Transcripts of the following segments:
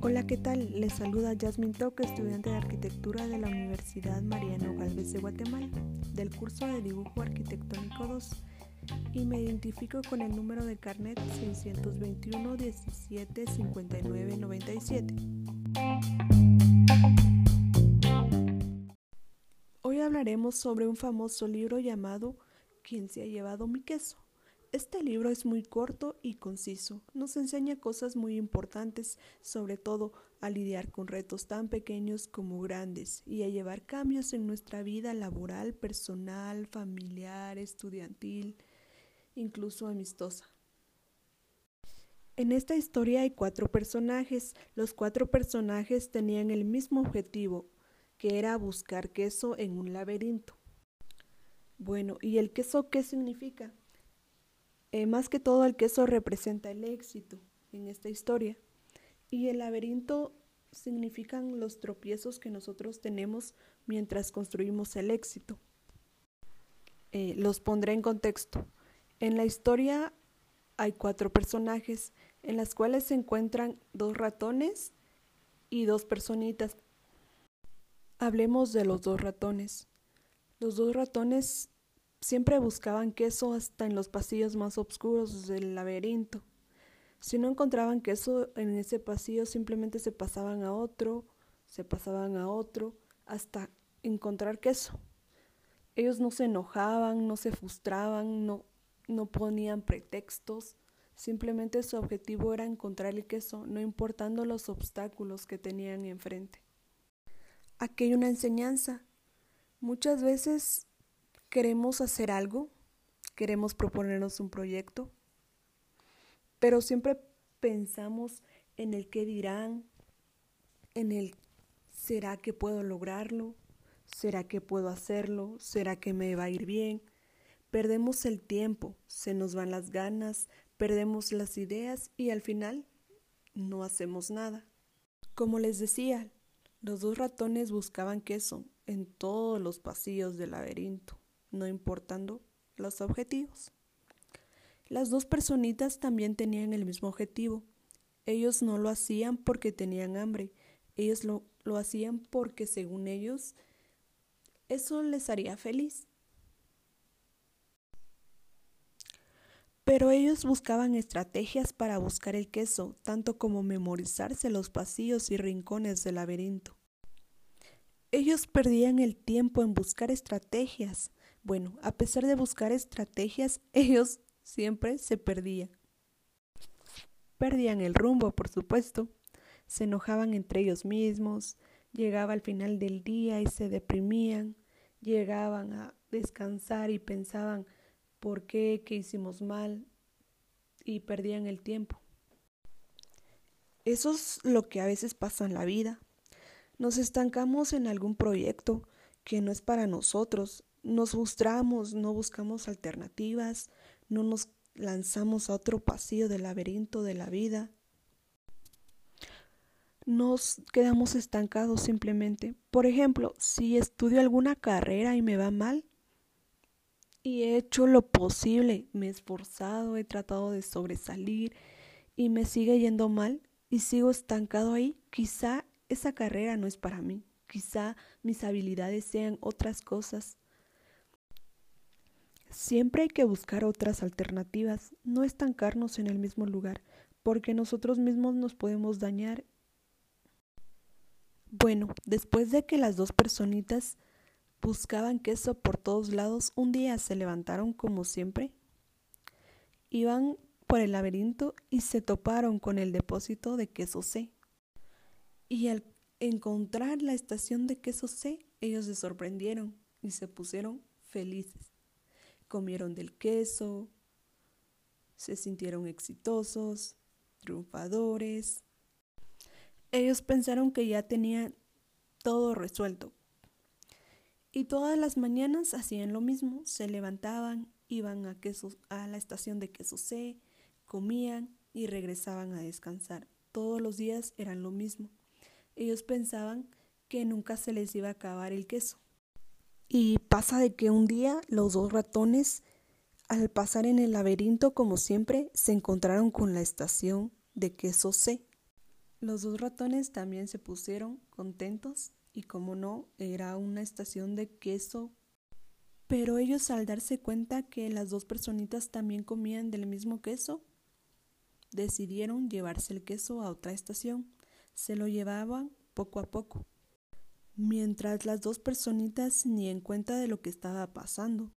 Hola, ¿qué tal? Les saluda Jasmine Toque, estudiante de arquitectura de la Universidad Mariano Galvez de Guatemala, del curso de dibujo arquitectónico 2, y me identifico con el número de carnet 621 17 59 97. Hoy hablaremos sobre un famoso libro llamado ¿Quién se ha llevado mi queso? Este libro es muy corto y conciso. Nos enseña cosas muy importantes, sobre todo a lidiar con retos tan pequeños como grandes y a llevar cambios en nuestra vida laboral, personal, familiar, estudiantil, incluso amistosa. En esta historia hay cuatro personajes. Los cuatro personajes tenían el mismo objetivo, que era buscar queso en un laberinto. Bueno, ¿y el queso qué significa? Eh, más que todo el queso representa el éxito en esta historia y el laberinto significan los tropiezos que nosotros tenemos mientras construimos el éxito. Eh, los pondré en contexto. En la historia hay cuatro personajes en las cuales se encuentran dos ratones y dos personitas. Hablemos de los dos ratones. Los dos ratones Siempre buscaban queso hasta en los pasillos más oscuros del laberinto. Si no encontraban queso en ese pasillo, simplemente se pasaban a otro, se pasaban a otro, hasta encontrar queso. Ellos no se enojaban, no se frustraban, no, no ponían pretextos, simplemente su objetivo era encontrar el queso, no importando los obstáculos que tenían enfrente. Aquí hay una enseñanza. Muchas veces queremos hacer algo, queremos proponernos un proyecto, pero siempre pensamos en el qué dirán, en el ¿será que puedo lograrlo? ¿Será que puedo hacerlo? ¿Será que me va a ir bien? Perdemos el tiempo, se nos van las ganas, perdemos las ideas y al final no hacemos nada. Como les decía, los dos ratones buscaban queso en todos los pasillos del laberinto no importando los objetivos. Las dos personitas también tenían el mismo objetivo. Ellos no lo hacían porque tenían hambre, ellos lo, lo hacían porque según ellos eso les haría feliz. Pero ellos buscaban estrategias para buscar el queso, tanto como memorizarse los pasillos y rincones del laberinto. Ellos perdían el tiempo en buscar estrategias, bueno, a pesar de buscar estrategias, ellos siempre se perdían. Perdían el rumbo, por supuesto. Se enojaban entre ellos mismos, llegaba al final del día y se deprimían, llegaban a descansar y pensaban por qué, qué hicimos mal y perdían el tiempo. Eso es lo que a veces pasa en la vida. Nos estancamos en algún proyecto que no es para nosotros nos frustramos, no buscamos alternativas, no nos lanzamos a otro pasillo del laberinto de la vida. Nos quedamos estancados simplemente. Por ejemplo, si estudio alguna carrera y me va mal, y he hecho lo posible, me he esforzado, he tratado de sobresalir y me sigue yendo mal y sigo estancado ahí, quizá esa carrera no es para mí, quizá mis habilidades sean otras cosas Siempre hay que buscar otras alternativas, no estancarnos en el mismo lugar, porque nosotros mismos nos podemos dañar. Bueno, después de que las dos personitas buscaban queso por todos lados, un día se levantaron como siempre, iban por el laberinto y se toparon con el depósito de queso C. Y al encontrar la estación de queso C, ellos se sorprendieron y se pusieron felices comieron del queso, se sintieron exitosos, triunfadores. Ellos pensaron que ya tenían todo resuelto. Y todas las mañanas hacían lo mismo, se levantaban, iban a, a la estación de queso C, comían y regresaban a descansar. Todos los días eran lo mismo. Ellos pensaban que nunca se les iba a acabar el queso. Y pasa de que un día los dos ratones Al pasar en el laberinto, como siempre, se encontraron con la estación de queso C. Los dos ratones también se pusieron contentos y como no, era una estación de queso. Pero ellos al darse cuenta que las dos personitas también comían del mismo queso, decidieron llevarse el queso a otra estación. Se lo llevaban poco a poco, mientras las dos personitas ni en cuenta de lo que estaba pasando.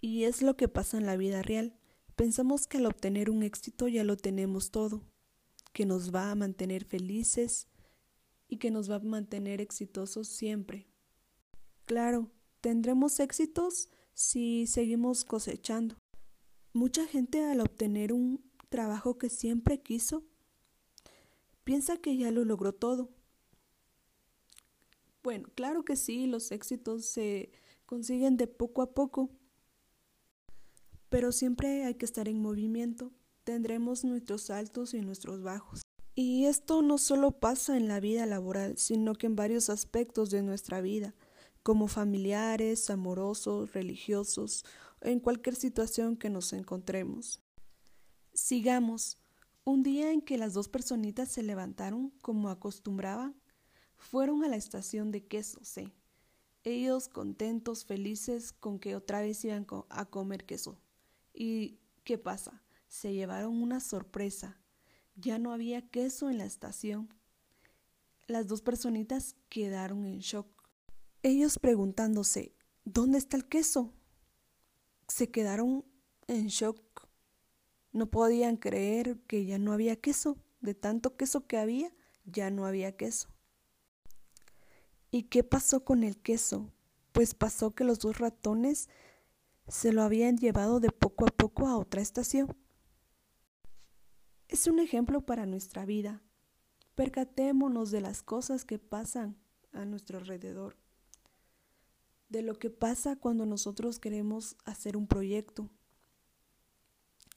Y es lo que pasa en la vida real. Pensamos que al obtener un éxito ya lo tenemos todo, que nos va a mantener felices y que nos va a mantener exitosos siempre. Claro, tendremos éxitos si seguimos cosechando. Mucha gente al obtener un trabajo que siempre quiso, piensa que ya lo logró todo. Bueno, claro que sí, los éxitos se consiguen de poco a poco, pero siempre hay que estar en movimiento. Tendremos nuestros altos y nuestros bajos. Y esto no solo pasa en la vida laboral, sino que en varios aspectos de nuestra vida, como familiares, amorosos, religiosos, en cualquier situación que nos encontremos. Sigamos. Un día en que las dos personitas se levantaron como acostumbraban, fueron a la estación de queso C. Ellos contentos, felices con que otra vez iban a comer queso. ¿Y qué pasa? Se llevaron una sorpresa. Ya no había queso en la estación. Las dos personitas quedaron en shock. Ellos preguntándose, ¿dónde está el queso? Se quedaron en shock no podían creer que ya no había queso. De tanto queso que había, ya no había queso. ¿Y qué pasó con el queso? Pues pasó que los dos ratones se lo habían llevado de poco a poco a otra estación. Es un ejemplo para nuestra vida. Percatémonos de las cosas que pasan a nuestro alrededor, de lo que pasa cuando nosotros queremos hacer un proyecto,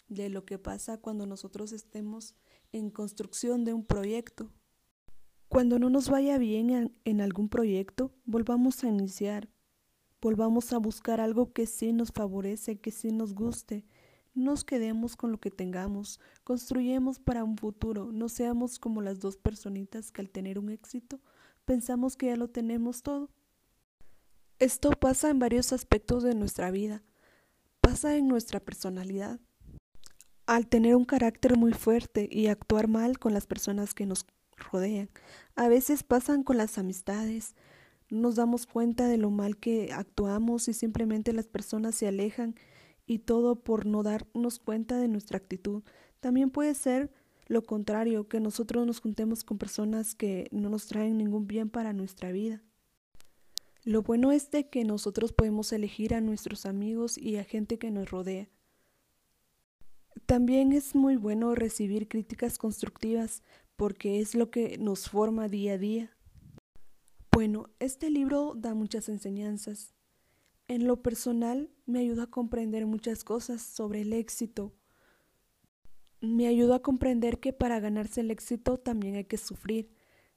de lo que pasa cuando nosotros estemos en construcción de un proyecto. Cuando no nos vaya bien en, algún proyecto, volvamos a iniciar, volvamos a buscar algo que sí nos favorece, que sí nos guste. No nos quedemos con lo que tengamos, construyemos para un futuro, no seamos como las dos personitas que al tener un éxito pensamos que ya lo tenemos todo. Esto pasa en varios aspectos de nuestra vida, pasa en nuestra personalidad, al tener un carácter muy fuerte y actuar mal con las personas que nos rodean. A veces pasan con las amistades, nos damos cuenta de lo mal que actuamos y simplemente las personas se alejan y todo por no darnos cuenta de nuestra actitud. También puede ser lo contrario, que nosotros nos juntemos con personas que no nos traen ningún bien para nuestra vida. Lo bueno es de que nosotros podemos elegir a nuestros amigos y a gente que nos rodea. También es muy bueno recibir críticas constructivas porque es lo que nos forma día a día. Bueno, este libro da muchas enseñanzas. En lo personal me ayuda a comprender muchas cosas sobre el éxito. Me ayuda a comprender que para ganarse el éxito también hay que sufrir.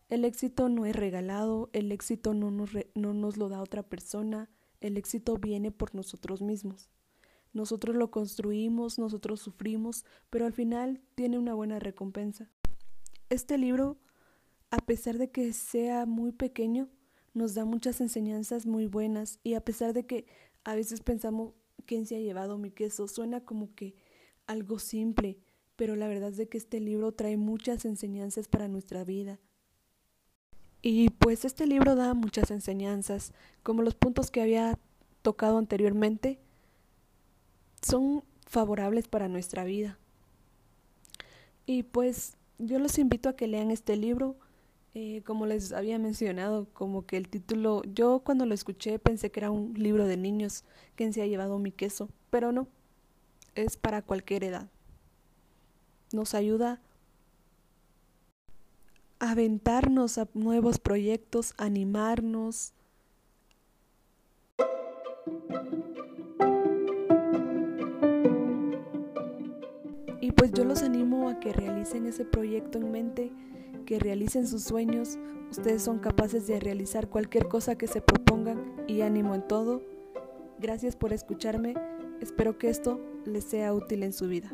El éxito no es regalado, el éxito no nos, no nos lo da otra persona, el éxito viene por nosotros mismos. Nosotros lo construimos, nosotros sufrimos, pero al final tiene una buena recompensa. Este libro, a pesar de que sea muy pequeño, nos da muchas enseñanzas muy buenas y a pesar de que a veces pensamos quién se ha llevado mi queso, suena como que algo simple, pero la verdad es de que este libro trae muchas enseñanzas para nuestra vida. Y pues este libro da muchas enseñanzas, como los puntos que había tocado anteriormente, son favorables para nuestra vida. Y pues yo los invito a que lean este libro. Eh, como les había mencionado, como que el título, yo cuando lo escuché pensé que era un libro de niños, quien se ha llevado mi queso, pero no, es para cualquier edad. Nos ayuda a aventarnos a nuevos proyectos, animarnos, pues yo los animo a que realicen ese proyecto en mente, que realicen sus sueños. Ustedes son capaces de realizar cualquier cosa que se propongan y ánimo en todo. Gracias por escucharme. Espero que esto les sea útil en su vida.